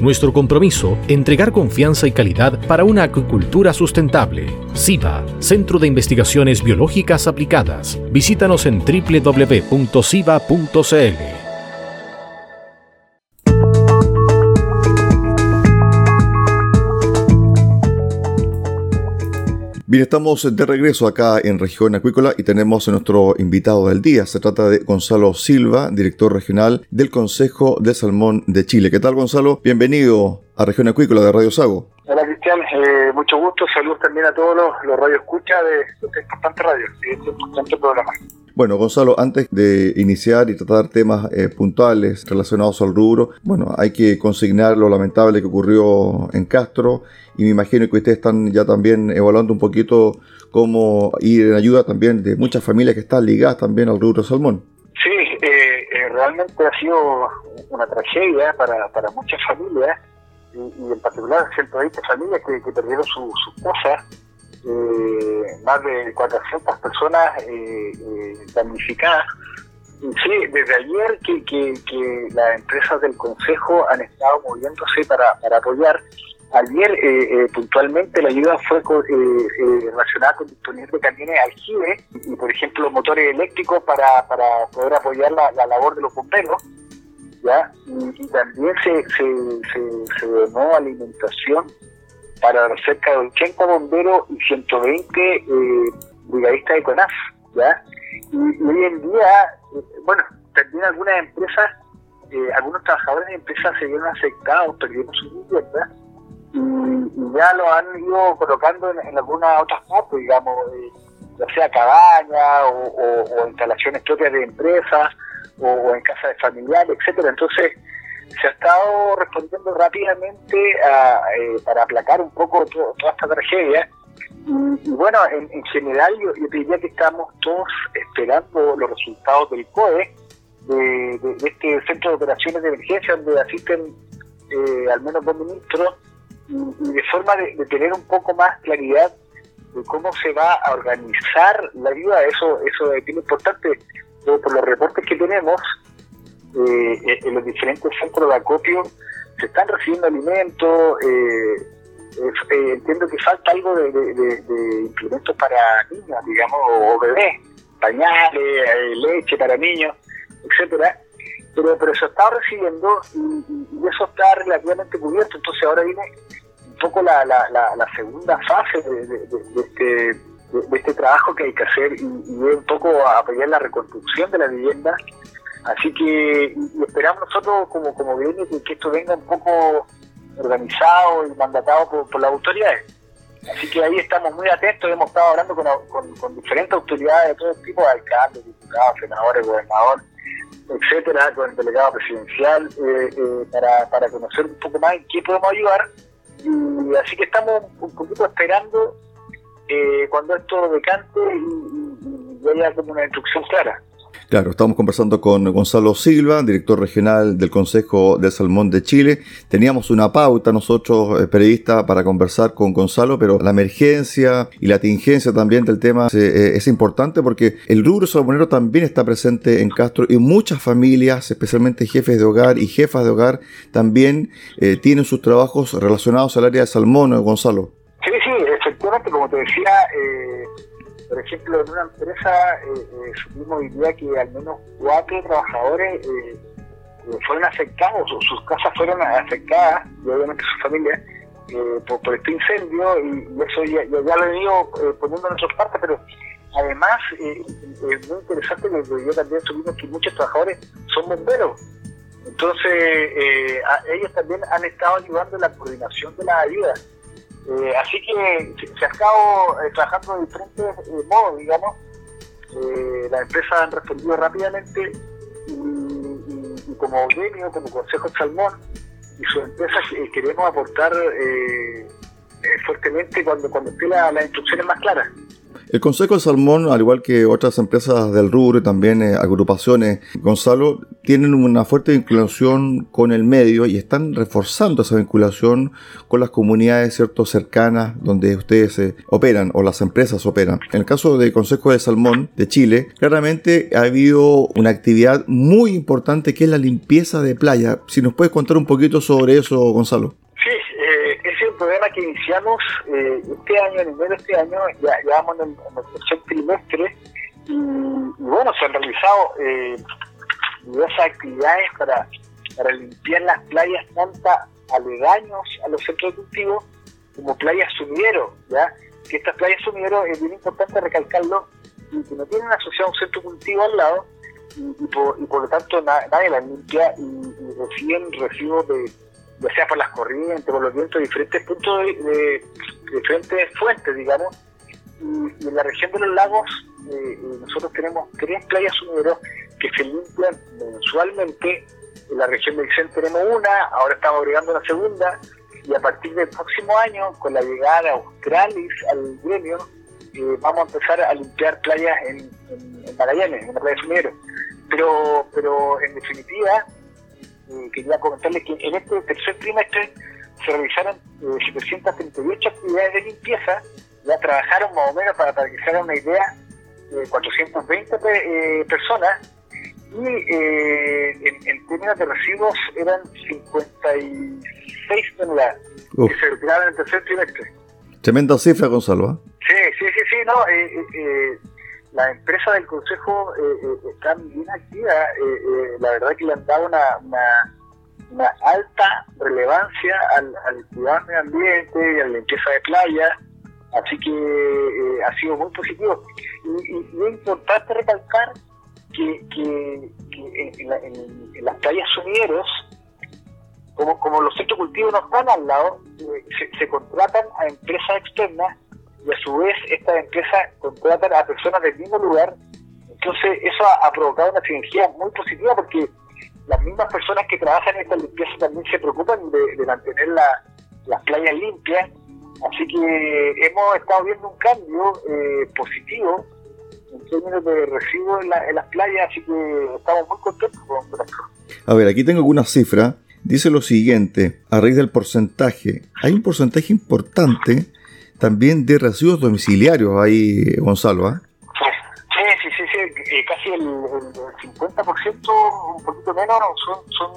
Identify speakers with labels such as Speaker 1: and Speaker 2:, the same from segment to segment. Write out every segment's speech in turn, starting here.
Speaker 1: nuestro compromiso, entregar confianza y calidad para una acuicultura sustentable. SIVA, Centro de Investigaciones Biológicas Aplicadas. Visítanos en www.siva.cl.
Speaker 2: Bien, estamos de regreso acá en Región Acuícola y tenemos a nuestro invitado del día. Se trata de Gonzalo Silva, director regional del Consejo de Salmón de Chile. ¿Qué tal, Gonzalo? Bienvenido a Región Acuícola de Radio Sago.
Speaker 3: Hola, Cristian. Eh, mucho gusto. Saludos también a todos los, los radioescuchas de este importante radio, de este importante programa.
Speaker 2: Bueno, Gonzalo, antes de iniciar y tratar temas eh, puntuales relacionados al rubro, bueno, hay que consignar lo lamentable que ocurrió en Castro y me imagino que ustedes están ya también evaluando un poquito cómo ir en ayuda también de muchas familias que están ligadas también al rubro salmón.
Speaker 3: Sí, eh, eh, realmente ha sido una tragedia para, para muchas familias y, en particular 120 familias que, que perdieron sus su eh, más de 400 personas damnificadas. Sí, desde ayer que, que, que, las empresas del Consejo han estado moviéndose para, para apoyar Ayer eh, eh, puntualmente la ayuda fue eh, relacionada con disponer de camiones aljibe y, por ejemplo, motores eléctricos para, para poder apoyar la, labor de los bomberos. ¿ya? Y, también se, se, se, donó alimentación para cerca de 80 bomberos y 120 brigadistas de CONAF. ¿ya? Y, hoy en día, bueno, también algunas empresas, algunos trabajadores de empresas se vieron afectados, perdieron su vivienda y, ya lo han ido colocando en, algunas otras partes, digamos, eh, ya sea cabaña o, instalaciones propias de empresas o, en casas de familiares, etcétera. Entonces se ha estado respondiendo rápidamente eh, para aplacar un poco toda esta tragedia. Y, bueno, en, general yo, diría que estamos todos esperando los resultados del COE, de, este centro de operaciones de emergencia donde asisten eh, al menos dos ministros y, de forma de, tener un poco más claridad de cómo se va a organizar la ayuda, eso, eso es importante, por los reportes que tenemos eh, en los diferentes centros de acopio, se están recibiendo alimentos, eh, eh, entiendo que falta algo de, de, para niños, digamos, o bebés, pañales, leche para niños, etcétera pero, pero se está recibiendo y, eso está relativamente cubierto. Entonces ahora viene un poco la, la, la, segunda fase de, este, de, este, trabajo que hay que hacer y, es un poco apoyar la reconstrucción de la vivienda. Así que esperamos nosotros como, como viene que, esto venga un poco organizado y mandatado por, por las autoridades. Así que ahí estamos muy atentos, hemos estado hablando con, diferentes autoridades de todo tipo, alcaldes, diputados, senadores, gobernadores etcétera, con el delegado presidencial, eh, eh, para, para conocer un poco más en qué podemos ayudar. Y así que estamos un poquito esperando eh, cuando esto decante y, y haya como una instrucción clara.
Speaker 2: Claro, estamos conversando con Gonzalo Silva, director regional del Consejo del Salmón de Chile. Teníamos una pauta nosotros, eh, periodistas, para conversar con Gonzalo, pero la emergencia y la tingencia también del tema eh, es importante porque el rubro salmonero también está presente en Castro y muchas familias, especialmente jefes de hogar y jefas de hogar, también eh, tienen sus trabajos relacionados al área de salmón, Gonzalo.
Speaker 3: Sí, sí, efectivamente, como te decía, por ejemplo, en una empresa eh, eh, supimos hoy día que al menos cuatro trabajadores eh, eh, fueron afectados, sus casas fueron afectadas, y obviamente sus familias, por, este incendio, y, eso ya, lo he ido poniendo en otras partes, pero además es muy interesante que yo también supimos que muchos trabajadores son bomberos. Entonces, ellos también han estado ayudando la coordinación de las ayudas eh, así que se ha estado eh, trabajando de diferentes eh, modos, digamos. las empresas han respondido rápidamente y, como gremio, como Consejo Salmón y sus empresas queremos aportar fuertemente cuando, cuando esté las instrucciones más claras.
Speaker 2: El Consejo de Salmón, al igual que otras empresas del rubro también eh, agrupaciones, Gonzalo, tienen una fuerte vinculación con el medio y están reforzando esa vinculación con las comunidades cierto, cercanas donde ustedes eh, operan o las empresas operan. En el caso del Consejo de Salmón de Chile, claramente ha habido una actividad muy importante que es la limpieza de playa. Si nos puedes contar un poquito sobre eso, Gonzalo
Speaker 3: iniciamos eh, este año, en enero de este año, ya, ya vamos en, el tercer trimestre, y, bueno, se han realizado eh, diversas actividades para, para limpiar las playas, tanto aledaños a los centros de cultivo como playas sumideros, ¿ya? Que estas playas sumideros es bien importante recalcarlo, y que no tienen asociado un centro cultivo al lado, y, por, y por, lo tanto nadie las limpia y, y reciben residuos de ya sea por las corrientes, por los vientos, diferentes puntos de, diferentes fuentes, digamos. Y, en la región de los lagos eh, eh, nosotros tenemos tres playas sumideros que se limpian mensualmente. En la región de Vicente tenemos una, ahora estamos agregando una segunda, y a partir del próximo año, con la llegada de Australis al gremio, eh, vamos a empezar a limpiar playas en, en, Magallanes, en la playa sumidero. Pero, pero en definitiva, eh, quería comentarles que en este tercer trimestre se realizaron 738 eh, actividades de limpieza, ya trabajaron más o menos para, para que se hagan una idea, 420 eh, personas, y en, términos de residuos eran 56 toneladas que se retiraron en el tercer trimestre.
Speaker 2: Tremenda cifra, Gonzalo.
Speaker 3: Sí, sí, sí, sí, no, las empresas del Consejo eh, eh, están bien activas. Eh, la verdad que le han dado una, una, alta relevancia al, cuidado del ambiente y a la limpieza de playa. Así que ha sido muy positivo. Y, es importante recalcar que, que, en, las playas sumideros, como, como los centros cultivos no están al lado, se, se contratan a empresas externas y a su vez estas empresas contratan a personas del mismo lugar. Entonces eso ha, provocado una sinergia muy positiva porque las mismas personas que trabajan en esta limpieza también se preocupan de, mantener las playas limpias. Así que hemos estado viendo un cambio eh, positivo en términos de residuos en, las playas, así que estamos muy contentos con esto.
Speaker 2: A ver, aquí tengo algunas cifras. Dice lo siguiente, a raíz del porcentaje, hay un porcentaje importante también de residuos domiciliarios ahí, Gonzalo.
Speaker 3: ¿ah? Sí, sí, sí, sí, eh, casi el, 50%, un poquito menos, son, son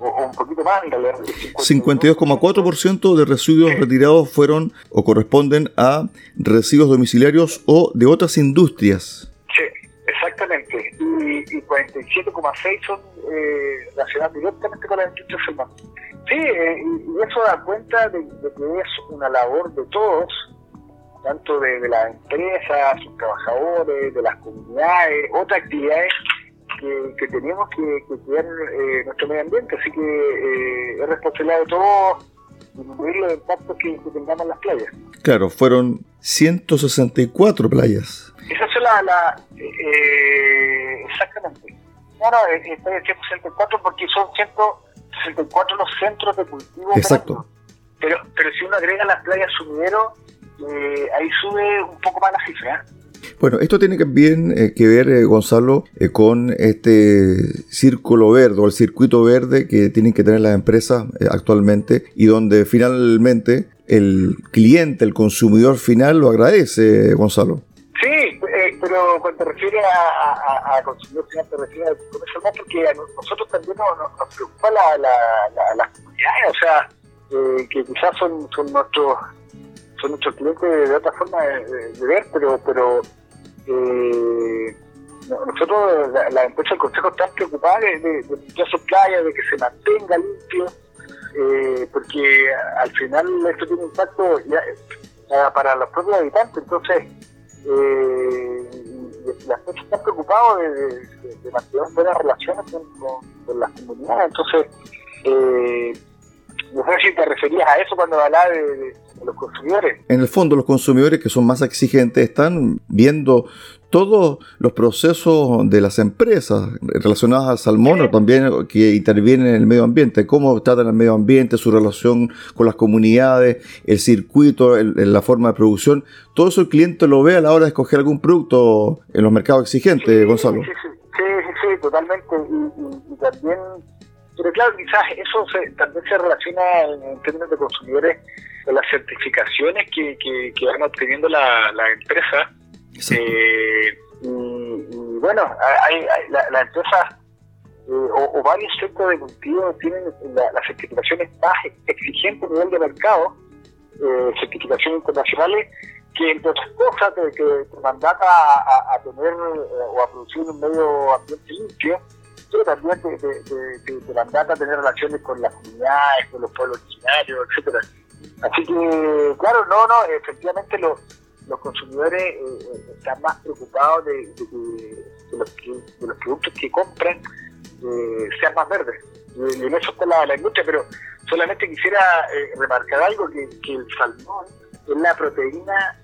Speaker 3: o, un poquito más
Speaker 2: 52,4% de residuos retirados fueron o corresponden a residuos domiciliarios o de otras industrias.
Speaker 3: Sí, exactamente. Y, y 47,6% son eh, relacionados directamente con la industria formal. Sí, eh, y eso da cuenta de, que es una labor de todos, tanto de, las empresas, sus trabajadores, de las comunidades, otras actividades que, tenemos que, cuidar eh, nuestro medio ambiente. Así que eh, es responsabilidad de todos disminuir los impactos que, tengamos en las playas.
Speaker 2: Claro, fueron 164 playas.
Speaker 3: Esa son la... la exactamente. No, no, en 164 porque son 100 64 los centros de cultivo.
Speaker 2: Exacto.
Speaker 3: Pero, pero si uno agrega las playas sumidero, eh, ahí sube un poco más la cifra.
Speaker 2: Bueno, esto tiene también eh, que ver, eh, Gonzalo, con este círculo verde o el circuito verde que tienen que tener las empresas actualmente y donde finalmente el cliente, el consumidor final lo agradece, Gonzalo.
Speaker 3: Pero cuando te refieres a, a, consumidor final, te refieres a comercio más porque a nosotros también nos, nos preocupa la, la, las comunidades, o sea, eh, que quizás son, son nuestros son nuestros clientes de otra forma de, ver, pero pero eh, nosotros, la, la, empresa del Consejo, están preocupadas de, de, de limpiar su playa, de que se mantenga limpio, eh, porque al final esto tiene impacto ya, para los propios habitantes, entonces eh, las personas están preocupados de, mantener buenas relaciones con, las comunidades. Entonces, eh, no sé si te referías a eso cuando hablaba de, los consumidores.
Speaker 2: En el fondo, los consumidores que son más exigentes están viendo todos los procesos de las empresas relacionadas al salmón o también que intervienen en el medio ambiente, cómo tratan el medio ambiente, su relación con las comunidades, el circuito, la forma de producción, todo eso el cliente lo ve a la hora de escoger algún producto en los mercados exigentes, Gonzalo.
Speaker 3: Sí, sí, sí, totalmente. Y, también, pero claro, quizás eso también se relaciona en, términos de consumidores con las certificaciones que, que, van obteniendo la empresas eh, y, bueno, hay, la, empresa eh, o, varios sectores de cultivo tienen las certificaciones más exigentes a nivel de mercado, eh, certificaciones internacionales, que entre otras cosas te, que te mandata a, tener o a producir un medio ambiente limpio, pero también te, te, mandata a tener relaciones con las comunidades, con los pueblos originarios, etcétera. Así que, claro, no, no, efectivamente los los consumidores eh, eh, están más preocupados de, los, productos que compran eh, sean más verdes. Y, en eso está la, industria, pero solamente quisiera remarcar algo, que, el salmón es la proteína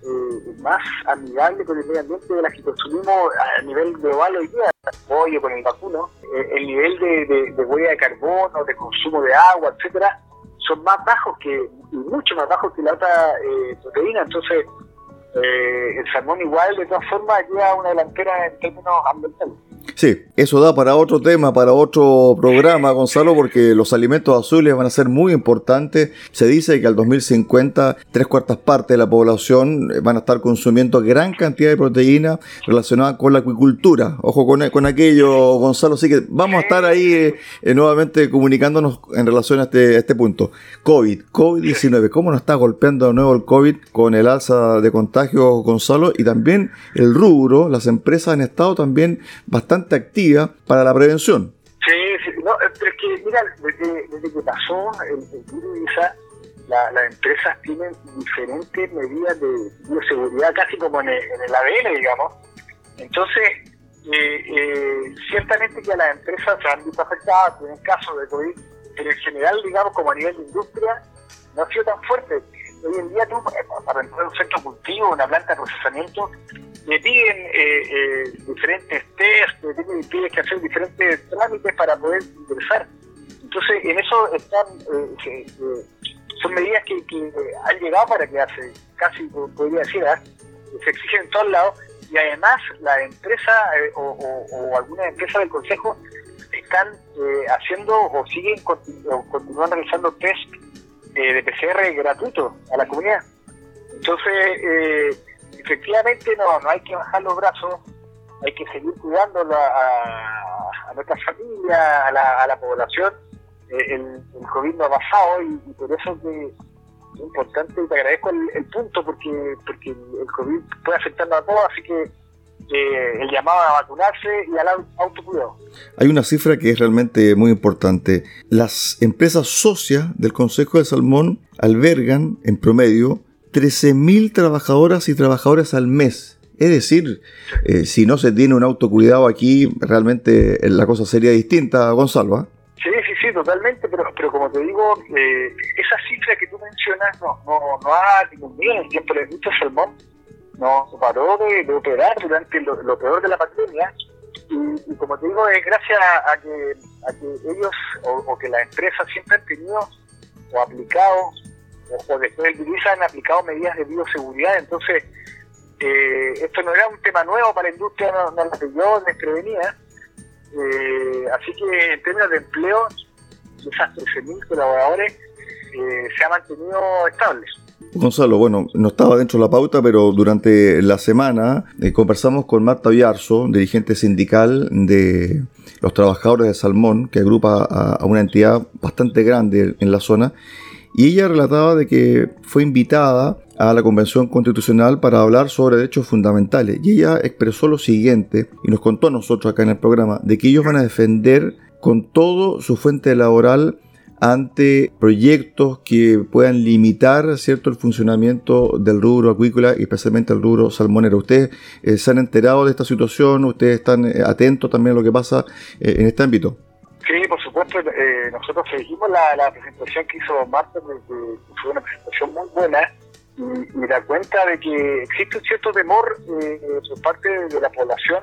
Speaker 3: más amigable con el medio ambiente de las que consumimos a nivel global hoy día, pollo con el vacuno, el nivel de, huella de carbono, de consumo de agua, etcétera, son más bajos que, y mucho más bajos que la otra proteína, entonces eh, el salmón igual de todas formas lleva una delantera en términos ambientales.
Speaker 2: Sí, eso da para otro tema, para otro programa, Gonzalo, porque los alimentos azules van a ser muy importantes. Se dice que al 2050 tres cuartas partes de la población van a estar consumiendo gran cantidad de proteína relacionada con la acuicultura. Ojo con, con aquello, Gonzalo. Así que vamos a estar ahí eh, eh, nuevamente comunicándonos en relación a este, este punto. COVID, COVID-19, ¿cómo nos está golpeando de nuevo el COVID con el alza de contagios, Gonzalo? Y también el rubro, las empresas han estado también bastante activa para la prevención.
Speaker 3: Sí, no, es que, mira, desde, que pasó el, virus las empresas tienen diferentes medidas de bioseguridad, casi como en el, ADN, digamos. Entonces, eh, eh, ciertamente que las empresas se han visto afectadas, en casos de COVID, pero en general, digamos, como a nivel de industria, no ha sido tan fuerte. Hoy en día tú, para entrar en un centro cultivo, una planta de procesamiento, me piden eh, eh, diferentes test, me piden, que hacer diferentes trámites para poder ingresar. Entonces, en eso están, eh, son medidas que, han llegado para quedarse, casi podría decir, ¿ah? se exigen en todos lados, y además la empresa o, o, algunas empresas del Consejo están haciendo o siguen o continúan realizando test de PCR gratuito a la comunidad. Entonces, efectivamente no, no hay que bajar los brazos, hay que seguir cuidando a, a nuestra familia, a la, a la población. Eh, el, el, COVID no ha pasado y, por eso que es importante y te agradezco el, punto porque porque el COVID puede afectarnos a todos, así que eh, el llamado a vacunarse y al autocuidado.
Speaker 2: Hay una cifra que es realmente muy importante. Las empresas socias del Consejo de Salmón albergan en promedio 13.000 trabajadoras y trabajadores al mes. Es decir, eh, si no se tiene un autocuidado aquí, realmente la cosa sería distinta, Gonzalo. ¿ah?
Speaker 3: Sí, sí, sí, totalmente, pero, como te digo, eh, esa cifra que tú mencionas no, no, no ha disminuido en el tiempo. de industria salmón no paró de, operar durante lo, peor de la pandemia. Y, como te digo, es gracias a que, a que ellos o que las empresas siempre han tenido o aplicado o, después del virus han aplicado medidas de bioseguridad, entonces eh, esto no era un tema nuevo para la industria, no, no la pilló desprevenida, eh, así que en términos de empleo, esas 13.000 colaboradores eh, se ha mantenido estables.
Speaker 2: Gonzalo, bueno, no estaba dentro de la pauta, pero durante la semana conversamos con Marta Villarzo, dirigente sindical de los trabajadores de Salmón, que agrupa a, una entidad bastante grande en la zona, y ella relataba de que fue invitada a la Convención Constitucional para hablar sobre derechos fundamentales. Y ella expresó lo siguiente, y nos contó a nosotros acá en el programa, de que ellos van a defender con todo su fuente laboral ante proyectos que puedan limitar cierto el funcionamiento del rubro acuícola y especialmente el rubro salmonero. ¿Ustedes eh, se han enterado de esta situación? ¿Ustedes están eh, atentos también a lo que pasa eh, en este ámbito?
Speaker 3: Sí, por eh, nosotros seguimos la, presentación que hizo Marta, que fue una presentación muy buena, y, da cuenta de que existe un cierto temor eh, por parte de la población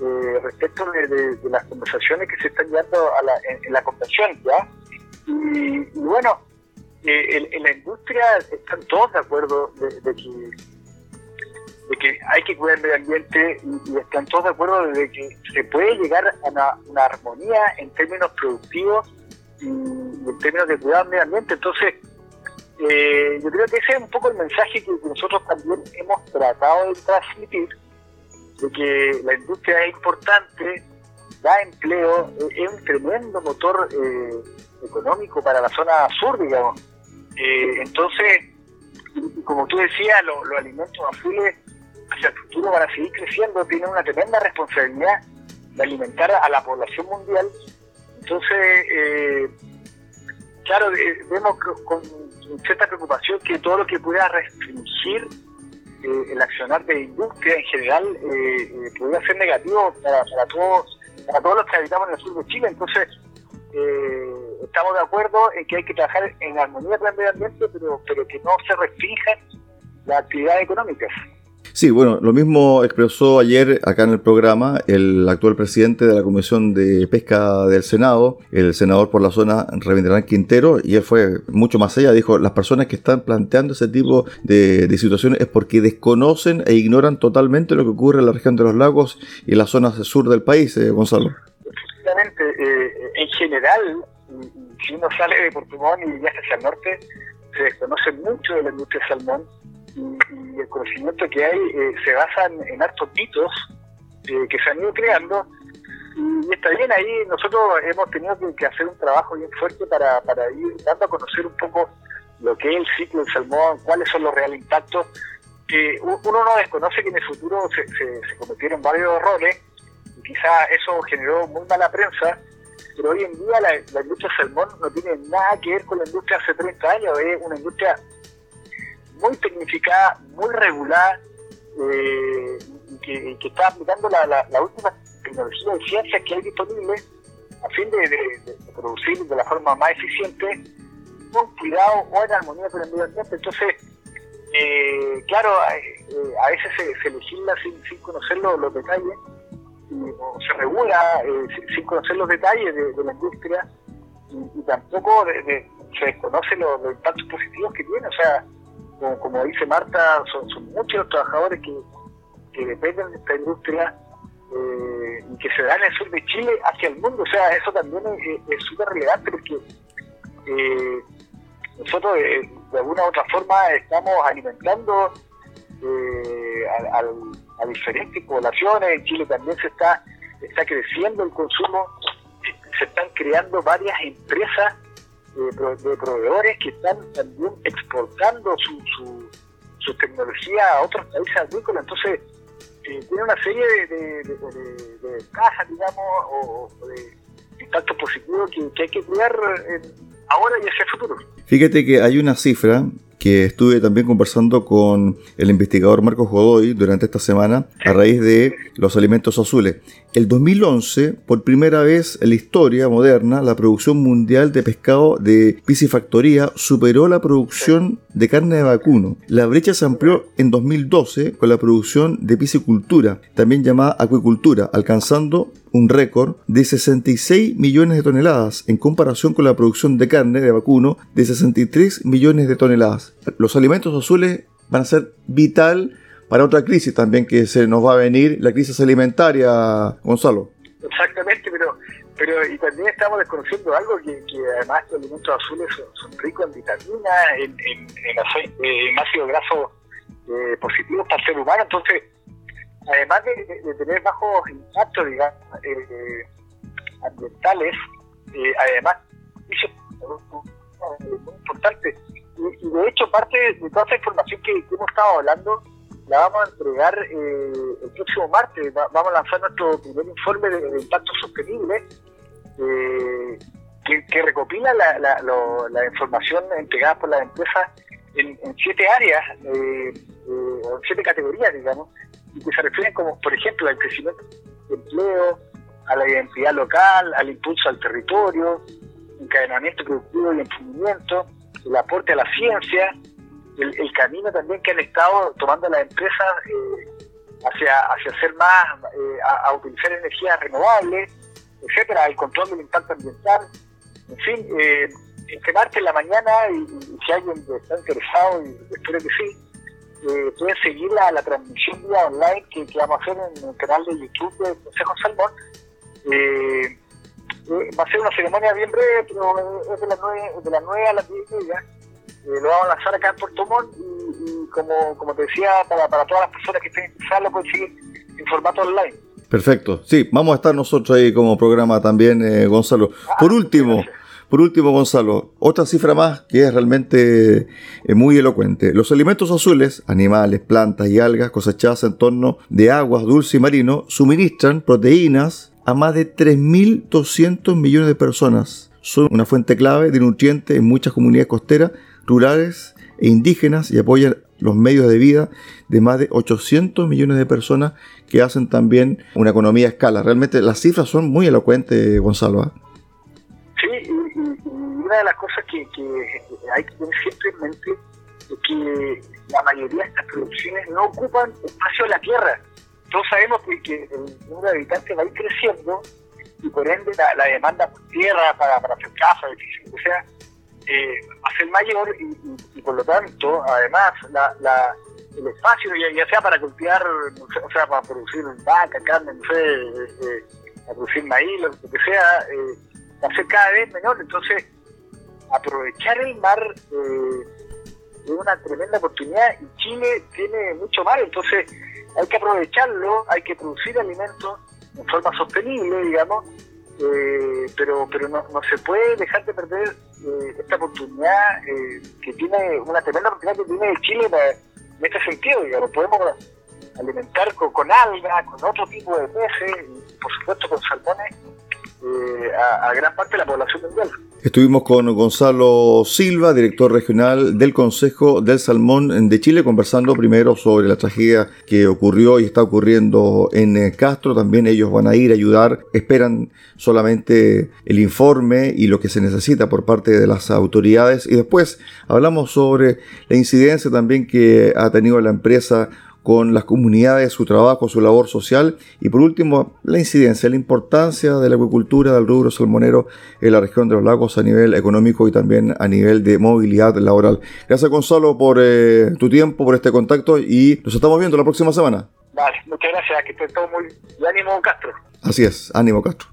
Speaker 3: eh, respecto de, las conversaciones que se están llevando a la, en, la convención, ¿ya? Y, bueno, eh, en, la industria están todos de acuerdo de, que de que hay que cuidar el medio ambiente y, están todos de acuerdo de que se puede llegar a una, armonía en términos productivos y, en términos de cuidar el medio ambiente. Entonces, eh, yo creo que ese es un poco el mensaje que nosotros también hemos tratado de transmitir de que la industria es importante, da empleo, es un tremendo motor eh, económico para la zona sur, digamos. Eh, entonces, como tú decías, los alimentos azules hacia el futuro van a seguir creciendo, tienen una tremenda responsabilidad de alimentar a la población mundial. Entonces, eh, claro, vemos con cierta preocupación que todo lo que pueda restringir eh, el accionar de industria en general eh, eh, podría ser negativo para, para, todos, para todos los que habitamos en el sur de Chile. Entonces, estamos de acuerdo en que hay que trabajar en armonía con el medio ambiente, pero, pero que no se restrinjan las actividades económicas.
Speaker 2: Sí, bueno, lo mismo expresó ayer acá en el programa el actual presidente de la Comisión de Pesca del Senado, el senador por la zona Revenderán Quintero, y él fue mucho más allá, dijo, las personas que están planteando ese tipo de, situaciones es porque desconocen e ignoran totalmente lo que ocurre en la región de los lagos y las zonas sur del país, eh, Gonzalo.
Speaker 3: Efectivamente, eh, en general, si uno sale de Portumón y viaja hacia el norte, se desconoce mucho de la industria salmón y, el conocimiento que hay eh, se basa en, hartos mitos eh, que se han ido creando. Y está bien ahí nosotros hemos tenido que, hacer un trabajo bien fuerte para, para, ir dando a conocer un poco lo que es el ciclo del salmón, cuáles son los reales impactos que uno no desconoce que en el futuro se, se, cometieron varios errores y quizá eso generó muy mala prensa pero hoy en día la, la industria del salmón no tiene nada que ver con la industria hace 30 años, es una industria muy tecnificada, muy regular, eh, y, que, está aplicando la, última tecnología de ciencia que hay disponible a fin de, producir de la forma más eficiente, con cuidado o en armonía con el medio ambiente. Entonces, eh, claro, eh, a veces se, legisla sin, conocer los, detalles, o se regula sin, conocer los detalles de, la industria, y, tampoco se desconoce los, los impactos positivos que tiene. O sea, como, dice Marta, son, muchos los trabajadores que, dependen de esta industria eh, y que se dan en el sur de Chile hacia el mundo. O sea, eso también es súper relevante porque eh, nosotros eh, de alguna u otra forma estamos alimentando a, diferentes poblaciones. En Chile también se está, está creciendo el consumo, se están creando varias empresas de, proveedores que están también exportando su, su, su tecnología a otros países agrícolas. Entonces, eh, tiene una serie de, de, digamos, o, de impactos positivos que, hay que cuidar ahora y hacia el futuro.
Speaker 2: Fíjate que hay una cifra que estuve también conversando con el investigador Marcos Godoy durante esta semana a raíz de los alimentos azules. El 2011, por primera vez en la historia moderna, la producción mundial de pescado de piscifactoría superó la producción de carne de vacuno. La brecha se amplió en 2012 con la producción de piscicultura, también llamada acuicultura, alcanzando un récord de 66 millones de toneladas en comparación con la producción de carne de vacuno de 63 millones de toneladas. Los alimentos azules van a ser vital para otra crisis también que se nos va a venir, la crisis alimentaria, Gonzalo.
Speaker 3: Exactamente, pero pero y también estamos desconociendo algo que, además los alimentos azules son, ricos en vitaminas, en, en, ácido graso eh, positivos para el ser humano, entonces además de, tener bajos impactos, digamos, eh, ambientales, eh, además, muy importante. Y, de hecho, parte de toda esa información que, hemos estado hablando, la vamos a entregar eh, el próximo martes. vamos a lanzar nuestro primer informe de, impacto sostenible, que, recopila la, la, información entregada por las empresas en, siete áreas, en siete categorías, digamos y que se refieren como, por ejemplo, al crecimiento del empleo, a la identidad local, al impulso al territorio, encadenamiento productivo y emprendimiento, el aporte a la ciencia, el, camino también que han estado tomando las empresas eh, hacia, hacia ser más, eh, a, utilizar energías renovables, etcétera, el control del impacto ambiental, en fin, eh, que marche en la mañana y, si alguien está interesado, y espero que sí, eh, pueden seguir la, la transmisión vía online que, vamos a hacer en el canal de YouTube de Consejo Salmón. Eh, eh, va a ser una ceremonia bien breve, pero es de las 9, de las 9 a las 10 y media. Eh, lo vamos a lanzar acá en Puerto Montt y, como, como te decía, para, para todas las personas que estén interesadas, lo pueden seguir en formato online.
Speaker 2: Perfecto, sí, vamos a estar nosotros ahí como programa también, eh, Gonzalo. Ah, Por último, por último, Gonzalo, otra cifra más que es realmente eh, muy elocuente. Los alimentos azules, animales, plantas y algas cosechadas en torno de aguas dulces y marino, suministran proteínas a más de 3.200 millones de personas. Son una fuente clave de nutrientes en muchas comunidades costeras, rurales e indígenas y apoyan los medios de vida de más de 800 millones de personas que hacen también una economía a escala. Realmente las cifras son muy elocuentes, Gonzalo.
Speaker 3: ¿ah? Una de las cosas que, hay que tener siempre en mente es que la mayoría de estas producciones no ocupan espacio en la tierra. Todos sabemos que, el número de habitantes va a ir creciendo y por ende la, demanda por tierra para, para hacer casas, o sea, eh, va a ser mayor y, por lo tanto, además, la, el espacio, ya, sea para cultivar, o sea, para producir vaca, carne, no sé, eh, eh, para producir maíz, lo, que sea, va a ser cada vez menor. Entonces, aprovechar el mar eh, es una tremenda oportunidad y Chile tiene mucho mar, entonces hay que aprovecharlo, hay que producir alimentos en forma sostenible, digamos, eh, pero pero no, no, se puede dejar de perder eh, esta oportunidad que tiene, una tremenda oportunidad que tiene Chile en este sentido, digamos, podemos alimentar con, con algas, con otro tipo de peces, y por supuesto con salmones, a gran parte de la población mundial.
Speaker 2: Estuvimos con Gonzalo Silva, director regional del Consejo del Salmón de Chile, conversando primero sobre la tragedia que ocurrió y está ocurriendo en eh, Castro. También ellos van a ir a ayudar, esperan solamente el informe y lo que se necesita por parte de las autoridades. Y después hablamos sobre la incidencia también que ha tenido la empresa con las comunidades, su trabajo, su labor social y por último la incidencia, la importancia de la acuicultura del rubro salmonero en la región de los lagos a nivel económico y también a nivel de movilidad laboral. Gracias Gonzalo por eh, tu tiempo, por este contacto y nos estamos viendo la próxima semana.
Speaker 3: Vale, muchas gracias, que esté todo muy... ánimo Castro.
Speaker 2: Así es, ánimo Castro.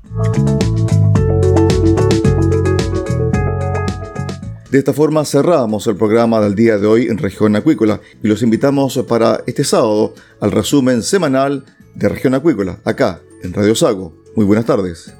Speaker 2: De esta forma cerramos el programa del día de hoy en Región Acuícola y los invitamos para este sábado al resumen semanal de Región Acuícola, acá en Radio Sago. Muy buenas tardes.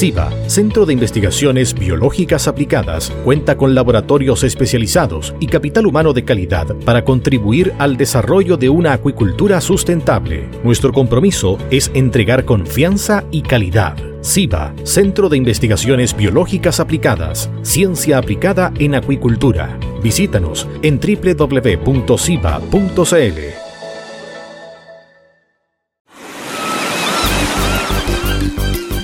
Speaker 1: CIBA, Centro de Investigaciones Biológicas Aplicadas, cuenta con laboratorios especializados y capital humano de calidad para contribuir al desarrollo de una acuicultura sustentable. Nuestro compromiso es entregar confianza y calidad. CIBA, Centro de Investigaciones Biológicas Aplicadas, Ciencia Aplicada en Acuicultura. Visítanos en www.ciba.cl.